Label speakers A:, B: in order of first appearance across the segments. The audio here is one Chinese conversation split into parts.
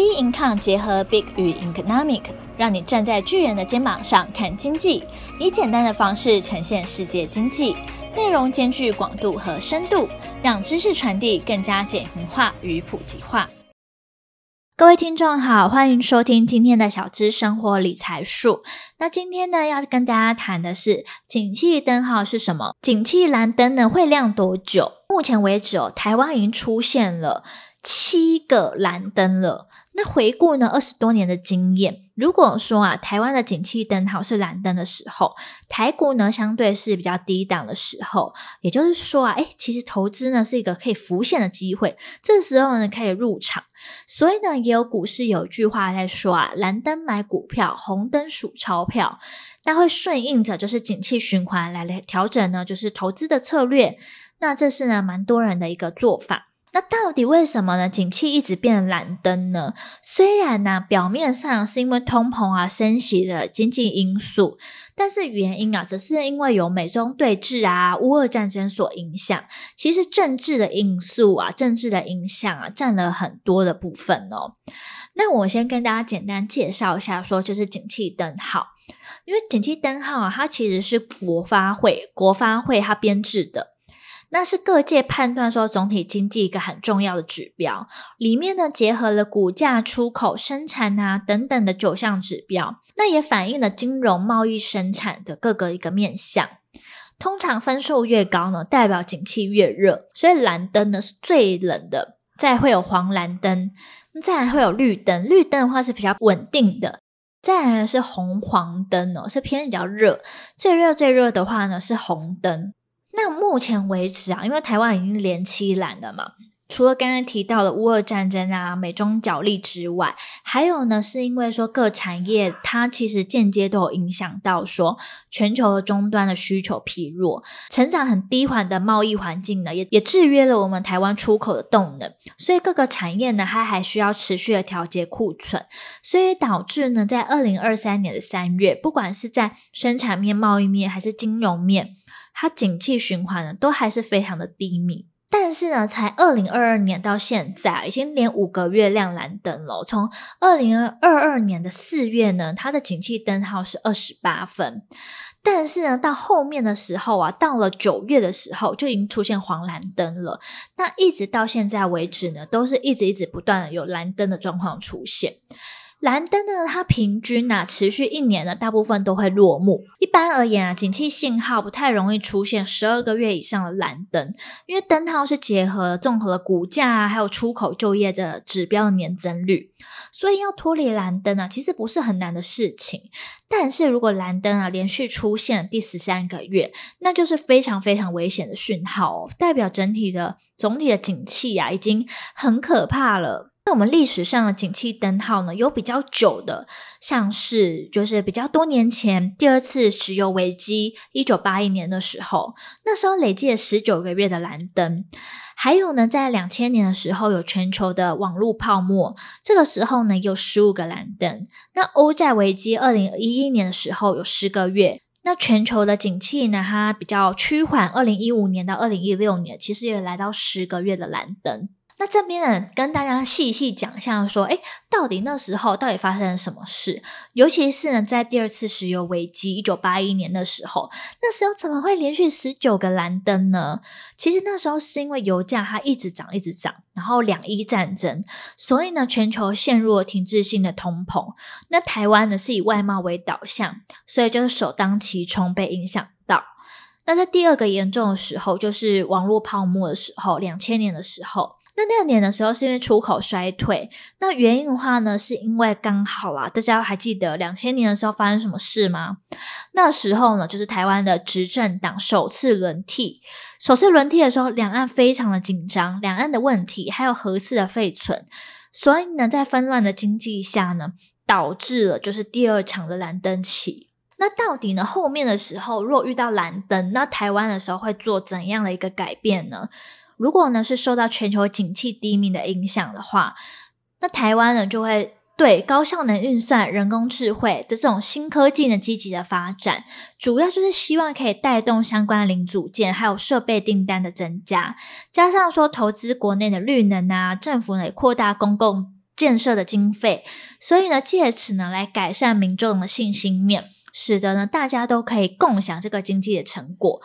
A: B Income 结合 Big 与 Economic，让你站在巨人的肩膀上看经济，以简单的方式呈现世界经济，内容兼具广度和深度，让知识传递更加简明化与普及化。各位听众好，欢迎收听今天的小资生活理财树。那今天呢，要跟大家谈的是景气灯号是什么？景气蓝灯呢会亮多久？目前为止哦，台湾已经出现了七个蓝灯了。那回顾呢，二十多年的经验，如果说啊，台湾的景气灯号是蓝灯的时候，台股呢相对是比较低档的时候，也就是说啊，诶，其实投资呢是一个可以浮现的机会，这时候呢可以入场。所以呢，也有股市有句话在说啊，蓝灯买股票，红灯数钞票，那会顺应着就是景气循环来来调整呢，就是投资的策略。那这是呢蛮多人的一个做法。那到底为什么呢？景气一直变蓝灯呢？虽然呢，表面上是因为通膨啊、升息的经济因素，但是原因啊，则是因为有美中对峙啊、乌俄战争所影响。其实政治的因素啊、政治的影响啊，占了很多的部分哦。那我先跟大家简单介绍一下，说就是景气灯号，因为景气灯号啊，它其实是国发会国发会它编制的。那是各界判断说总体经济一个很重要的指标，里面呢结合了股价、出口、生产啊等等的九项指标，那也反映了金融、贸易、生产的各个一个面向。通常分数越高呢，代表景气越热，所以蓝灯呢是最冷的，再会有黄蓝灯，再会有绿灯，绿灯的话是比较稳定的，再来是红黄灯哦，是偏比较热，最热最热的话呢是红灯。那目前为止啊，因为台湾已经连七蓝了嘛，除了刚刚提到的乌俄战争啊、美中角力之外，还有呢，是因为说各产业它其实间接都有影响到说全球的终端的需求疲弱，成长很低缓的贸易环境呢，也也制约了我们台湾出口的动能，所以各个产业呢，它还需要持续的调节库存，所以导致呢，在二零二三年的三月，不管是在生产面、贸易面还是金融面。它景气循环呢，都还是非常的低迷。但是呢，才二零二二年到现在，已经连五个月亮蓝灯了。从二零二二年的四月呢，它的景气灯号是二十八分。但是呢，到后面的时候啊，到了九月的时候，就已经出现黄蓝灯了。那一直到现在为止呢，都是一直一直不断的有蓝灯的状况出现。蓝灯呢，它平均呐、啊、持续一年呢，大部分都会落幕。一般而言啊，景气信号不太容易出现十二个月以上的蓝灯，因为灯号是结合综合了股价啊，还有出口就业的指标的年增率，所以要脱离蓝灯啊，其实不是很难的事情。但是如果蓝灯啊连续出现第十三个月，那就是非常非常危险的讯号哦，代表整体的总体的景气啊已经很可怕了。我们历史上的景气灯号呢，有比较久的，像是就是比较多年前第二次石油危机，一九八一年的时候，那时候累计了十九个月的蓝灯。还有呢，在两千年的时候有全球的网络泡沫，这个时候呢有十五个蓝灯。那欧债危机二零一一年的时候有十个月。那全球的景气呢，它比较趋缓，二零一五年到二零一六年，其实也来到十个月的蓝灯。那这边呢，跟大家细细讲一下，说，诶，到底那时候到底发生了什么事？尤其是呢，在第二次石油危机一九八一年的时候，那时候怎么会连续十九个蓝灯呢？其实那时候是因为油价它一直涨，一直涨，然后两伊战争，所以呢，全球陷入了停滞性的通膨。那台湾呢是以外贸为导向，所以就是首当其冲被影响到。那在第二个严重的时候，就是网络泡沫的时候，两千年的时候。那那年的时候是因为出口衰退，那原因的话呢，是因为刚好啦，大家还记得两千年的时候发生什么事吗？那时候呢，就是台湾的执政党首次轮替，首次轮替的时候，两岸非常的紧张，两岸的问题还有核四的废存，所以呢，在纷乱的经济下呢，导致了就是第二场的蓝灯期。那到底呢，后面的时候若遇到蓝灯，那台湾的时候会做怎样的一个改变呢？如果呢是受到全球景气低迷的影响的话，那台湾呢就会对高效能运算、人工智慧的这种新科技的积极的发展，主要就是希望可以带动相关零组件还有设备订单的增加，加上说投资国内的绿能啊，政府呢扩大公共建设的经费，所以呢，借此呢来改善民众的信心面，使得呢大家都可以共享这个经济的成果。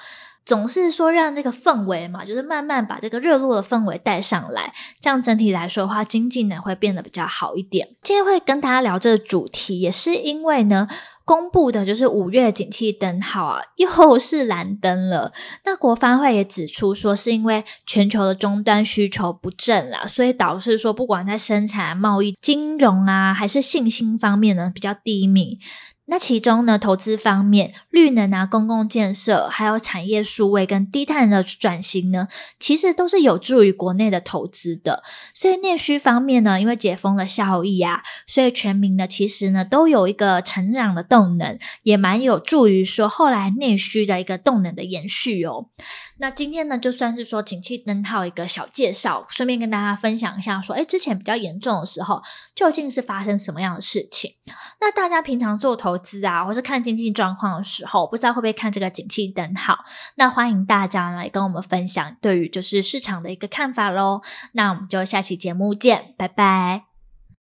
A: 总是说让这个氛围嘛，就是慢慢把这个热络的氛围带上来，这样整体来说的话，经济呢会变得比较好一点。今天会跟大家聊这个主题，也是因为呢，公布的就是五月景气灯号啊，又是蓝灯了。那国发会也指出说，是因为全球的终端需求不振啦，所以导致说不管在生产、贸易、金融啊，还是信心方面呢，比较低迷。那其中呢，投资方面，绿能啊、公共建设，还有产业数位跟低碳的转型呢，其实都是有助于国内的投资的。所以内需方面呢，因为解封的效益啊，所以全民呢，其实呢，都有一个成长的动能，也蛮有助于说后来内需的一个动能的延续哦。那今天呢，就算是说景气灯号一个小介绍，顺便跟大家分享一下，说，诶，之前比较严重的时候，究竟是发生什么样的事情？那大家平常做投投资啊，或是看经济状况的时候，不知道会不会看这个景气等好？那欢迎大家来跟我们分享对于就是市场的一个看法喽。那我们就下期节目见，拜拜。